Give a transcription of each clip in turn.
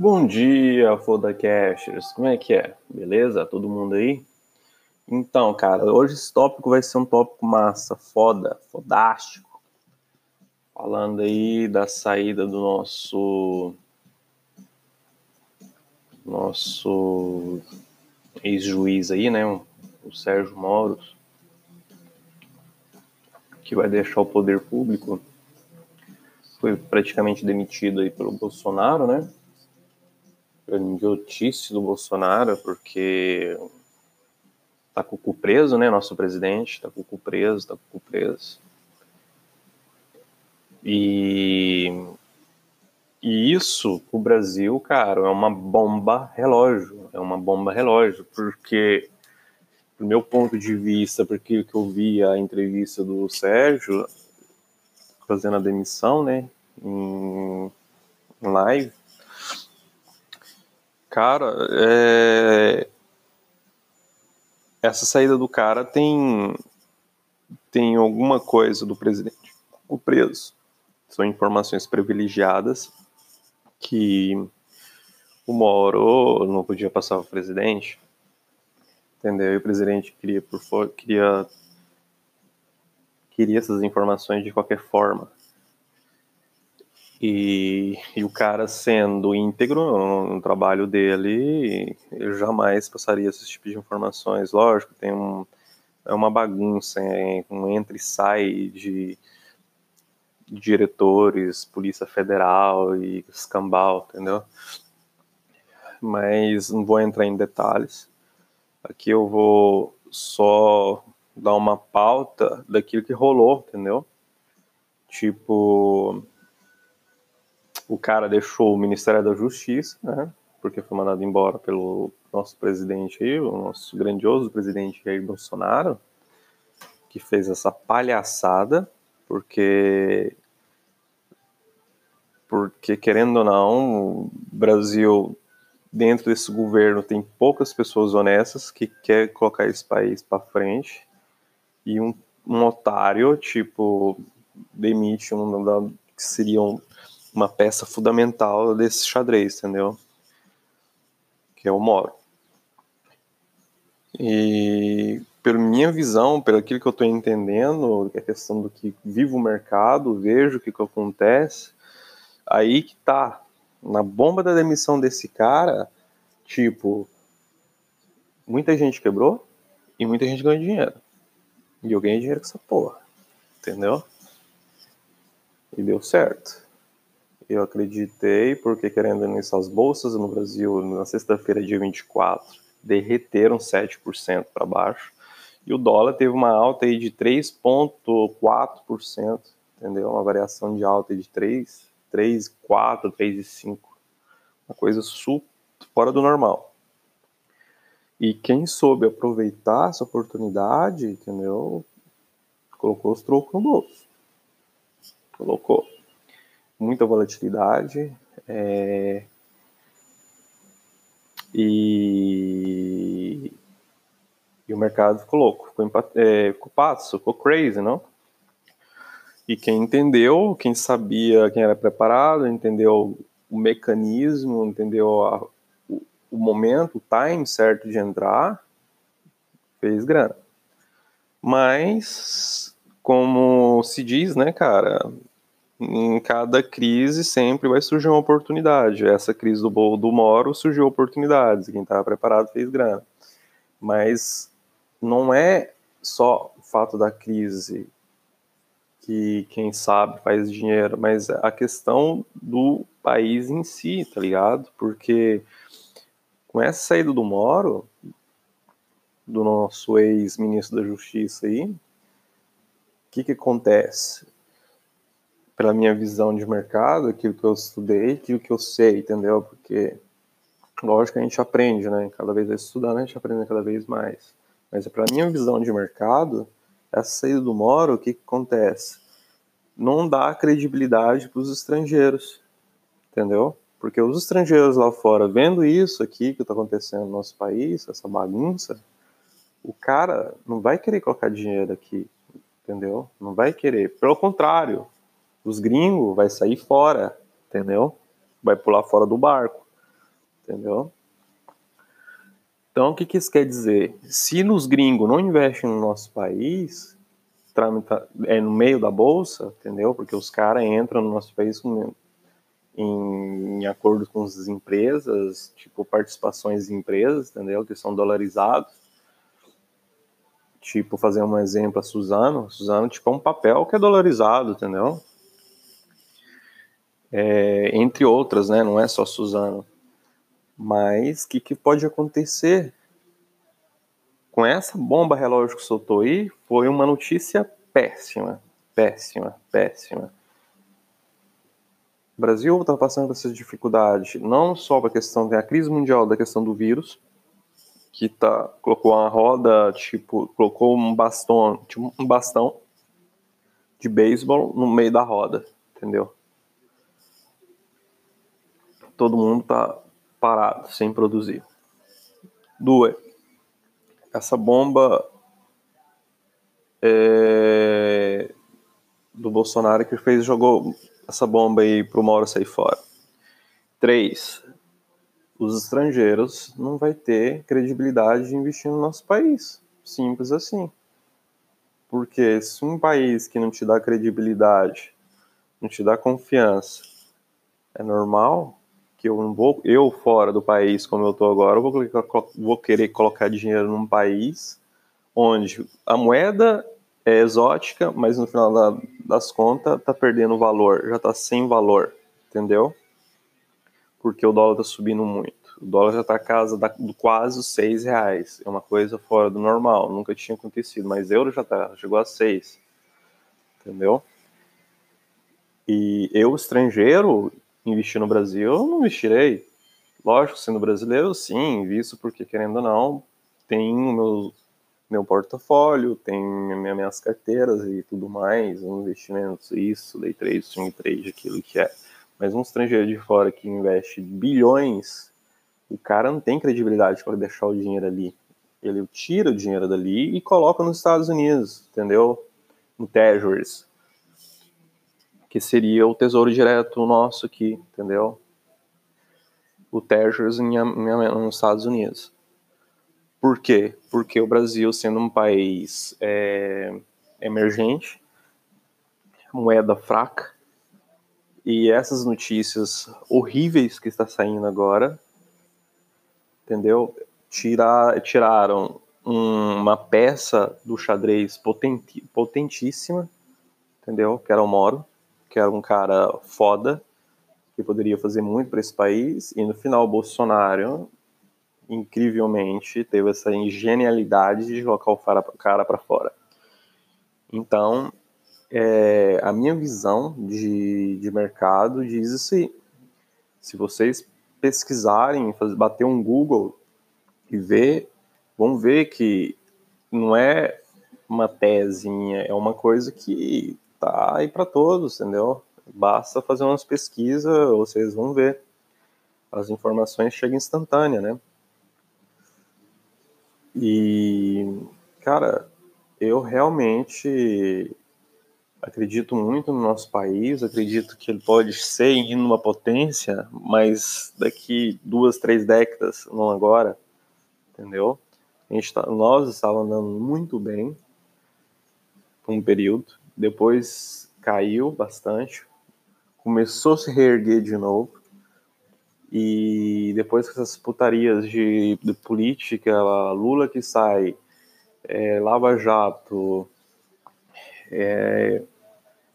Bom dia, Fodacasters. Como é que é? Beleza? Todo mundo aí? Então, cara, hoje esse tópico vai ser um tópico massa, foda, fodástico. Falando aí da saída do nosso nosso ex-juiz aí, né, o Sérgio Moro, que vai deixar o poder público. Foi praticamente demitido aí pelo Bolsonaro, né? Idiotice do Bolsonaro, porque tá com o cu preso, né? Nosso presidente tá com o cu preso, tá com o cu preso. E, e isso, o Brasil, cara, é uma bomba relógio. É uma bomba relógio, porque, do meu ponto de vista, porque que eu vi a entrevista do Sérgio fazendo a demissão, né? Em live Cara, é... essa saída do cara tem tem alguma coisa do presidente. O preso são informações privilegiadas que o Moro não podia passar para o presidente, entendeu? E o presidente queria por queria queria essas informações de qualquer forma. E, e, o cara sendo íntegro no, trabalho dele, eu jamais passaria esse tipo de informações. Lógico, tem um, é uma bagunça, é, um entra e sai de, de diretores, Polícia Federal e escambau, entendeu? Mas não vou entrar em detalhes. Aqui eu vou só dar uma pauta daquilo que rolou, entendeu? Tipo, o cara deixou o Ministério da Justiça, né? Porque foi mandado embora pelo nosso presidente aí, o nosso grandioso presidente Jair Bolsonaro, que fez essa palhaçada, porque porque querendo ou não, o Brasil dentro desse governo tem poucas pessoas honestas que quer colocar esse país para frente e um, um otário tipo demite um que seriam uma peça fundamental desse xadrez, entendeu? Que é o Moro. E pela minha visão, pelo aquilo que eu estou entendendo, é a questão do que vivo o mercado, vejo o que, que acontece, aí que tá. Na bomba da demissão desse cara, tipo, muita gente quebrou e muita gente ganhou dinheiro. E eu ganhei dinheiro com essa porra. Entendeu? E deu certo eu acreditei, porque querendo nisso, as bolsas no Brasil, na sexta-feira, dia 24, derreteram 7% para baixo, e o dólar teve uma alta aí de 3,4%, entendeu? Uma variação de alta de 3, 3, 4, 3 e 5. Uma coisa super fora do normal. E quem soube aproveitar essa oportunidade, entendeu? Colocou os trocos no bolso. Colocou muita volatilidade. É, e, e, o mercado ficou louco, ficou, é, ficou passo, ficou crazy, não? E quem entendeu, quem sabia, quem era preparado, entendeu o mecanismo, entendeu a, o, o momento, o time certo de entrar, fez grana. Mas, como se diz, né, cara, em cada crise sempre vai surgir uma oportunidade. Essa crise do, do Moro surgiu oportunidades, quem estava preparado fez grana. Mas não é só o fato da crise que quem sabe faz dinheiro, mas a questão do país em si, tá ligado? Porque com essa saída do Moro, do nosso ex-ministro da Justiça aí, o que que acontece? Pela minha visão de mercado, aquilo que eu estudei, aquilo que eu sei, entendeu? Porque, lógico a gente aprende, né? Cada vez estudando, a gente aprende cada vez mais. Mas pela minha visão de mercado, essa saída do Moro, o que, que acontece? Não dá credibilidade para os estrangeiros, entendeu? Porque os estrangeiros lá fora, vendo isso aqui que está acontecendo no nosso país, essa bagunça, o cara não vai querer colocar dinheiro aqui, entendeu? Não vai querer. Pelo contrário, os gringos vai sair fora, entendeu? Vai pular fora do barco. entendeu? Então, o que, que isso quer dizer? Se os gringos não investem no nosso país, é no meio da bolsa, entendeu? Porque os caras entram no nosso país em, em acordo com as empresas, tipo participações em empresas, entendeu? Que são dolarizados. Tipo, fazer um exemplo, a Suzano. Suzano, tipo, é um papel que é dolarizado, entendeu? É, entre outras, né? Não é só Suzano. Mas o que, que pode acontecer? Com essa bomba relógio que soltou aí, foi uma notícia péssima, péssima, péssima. O Brasil está passando por essa dificuldade, não só para a questão da crise mundial da questão do vírus, que tá, colocou uma roda, tipo, colocou um bastão, tipo, um bastão de beisebol no meio da roda, entendeu? Todo mundo tá parado, sem produzir. Duas, essa bomba é, do Bolsonaro que fez, jogou essa bomba aí pro Mauro sair fora. Três, os estrangeiros não vai ter credibilidade de investir no nosso país. Simples assim. Porque se um país que não te dá credibilidade, não te dá confiança, é normal que eu não vou, eu fora do país como eu tô agora, eu vou, vou querer colocar dinheiro num país onde a moeda é exótica, mas no final da, das contas tá perdendo valor, já tá sem valor, entendeu? Porque o dólar tá subindo muito. O dólar já tá a casa da, do quase seis reais. É uma coisa fora do normal, nunca tinha acontecido, mas euro já tá, chegou a seis, entendeu? E eu, estrangeiro, investir no Brasil, eu não investirei. Lógico, sendo brasileiro, sim, invisto porque, querendo ou não, tem o meu, meu portfólio, tem minhas carteiras e tudo mais, investimentos, isso, day trade, swing trade, aquilo que é. Mas um estrangeiro de fora que investe bilhões, o cara não tem credibilidade para deixar o dinheiro ali. Ele tira o dinheiro dali e coloca nos Estados Unidos, entendeu? No Treasuries que seria o tesouro direto nosso aqui, entendeu? O em, nos Estados Unidos. Por quê? Porque o Brasil, sendo um país é, emergente, moeda fraca, e essas notícias horríveis que está saindo agora, entendeu? Tirar, tiraram uma peça do xadrez potenti, potentíssima, entendeu? Que era o Moro, que era um cara foda, que poderia fazer muito para esse país, e no final o Bolsonaro, incrivelmente, teve essa genialidade de colocar o cara para fora. Então, é, a minha visão de, de mercado diz isso aí. Se vocês pesquisarem, fazer, bater um Google e ver, vão ver que não é uma tesinha, é uma coisa que tá aí para todos, entendeu? Basta fazer umas pesquisas, vocês vão ver. As informações chegam instantânea, né? E, cara, eu realmente acredito muito no nosso país, acredito que ele pode ser indo uma potência, mas daqui duas, três décadas, não agora, entendeu? A gente tá, nós estávamos andando muito bem por um período, depois caiu bastante, começou a se reerguer de novo, e depois com essas putarias de, de política, Lula que sai, é, Lava Jato, é,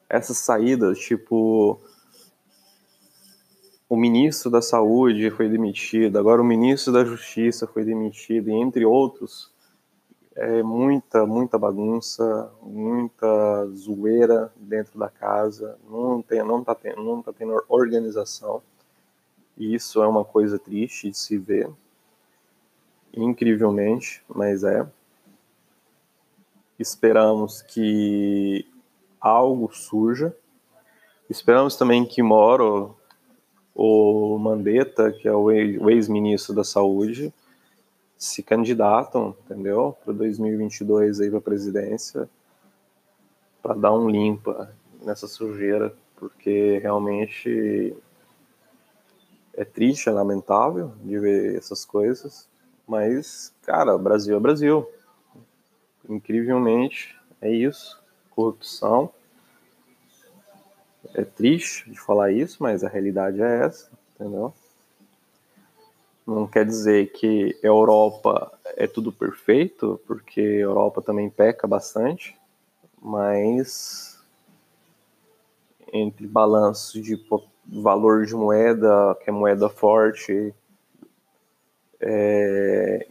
essas saídas, tipo, o ministro da Saúde foi demitido, agora o ministro da Justiça foi demitido, entre outros, é muita, muita bagunça, muita zoeira dentro da casa, não tem, não tá tendo, não tá tendo organização. E isso é uma coisa triste de se ver, incrivelmente, mas é. Esperamos que algo surja. Esperamos também que Moro, o Mandetta, que é o ex-ministro da Saúde, se candidatam, entendeu? Para 2022 aí para presidência, para dar um limpa nessa sujeira, porque realmente é triste, é lamentável de ver essas coisas, mas, cara, Brasil é Brasil. Incrivelmente, é isso. Corrupção. É triste de falar isso, mas a realidade é essa, entendeu? Não quer dizer que Europa é tudo perfeito, porque Europa também peca bastante, mas entre balanço de valor de moeda, que é moeda forte, é,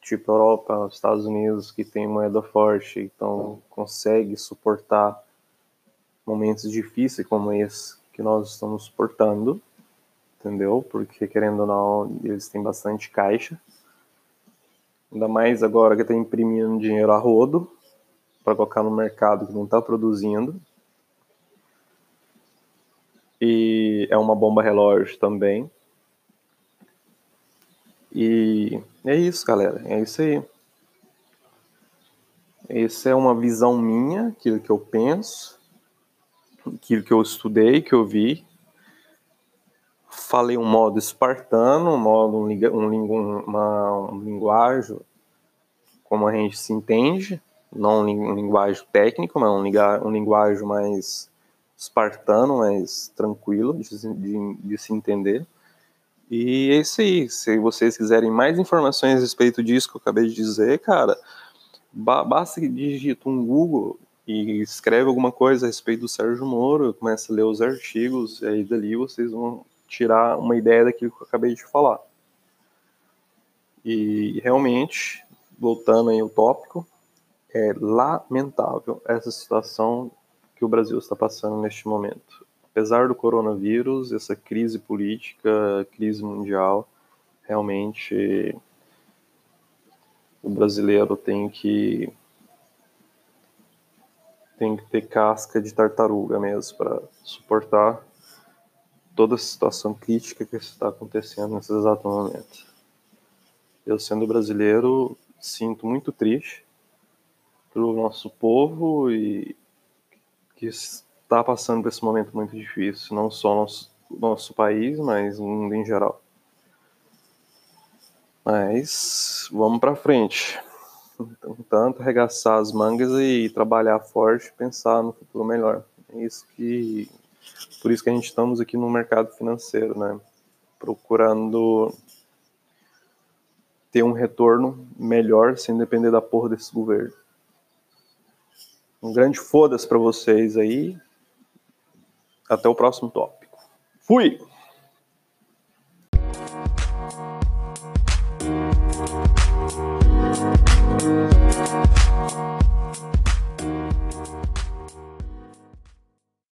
tipo Europa, Estados Unidos, que tem moeda forte, então consegue suportar momentos difíceis como esse que nós estamos suportando, entendeu? Porque querendo ou não, eles têm bastante caixa. Ainda mais agora que está imprimindo dinheiro a rodo para colocar no mercado que não está produzindo. E é uma bomba relógio também. E é isso, galera. É isso aí. Essa é uma visão minha, aquilo que eu penso, aquilo que eu estudei, que eu vi. Falei um modo espartano, um modo um, um, uma, um linguagem como a gente se entende, não um linguagem técnico, mas um, um linguagem mais espartano, mais tranquilo de, de, de, se entender. E é isso aí. Se vocês quiserem mais informações a respeito disso que eu acabei de dizer, cara, basta que digita um Google e escreve alguma coisa a respeito do Sérgio Moro, começa a ler os artigos, e aí dali vocês vão tirar uma ideia daquilo que eu acabei de falar. E realmente, voltando aí ao tópico, é lamentável essa situação que o Brasil está passando neste momento. Apesar do coronavírus, essa crise política, crise mundial, realmente o brasileiro tem que tem que ter casca de tartaruga mesmo para suportar toda a situação crítica que está acontecendo nesse exato momento. Eu, sendo brasileiro, sinto muito triste pelo nosso povo e que está passando por esse momento muito difícil, não só nosso nosso país, mas o mundo em geral. Mas vamos para frente. Então, tanto arregaçar as mangas e trabalhar forte, pensar no futuro melhor. É isso que por isso que a gente estamos aqui no mercado financeiro, né? Procurando ter um retorno melhor sem depender da porra desse governo. Um grande foda-se para vocês aí. Até o próximo tópico. Fui!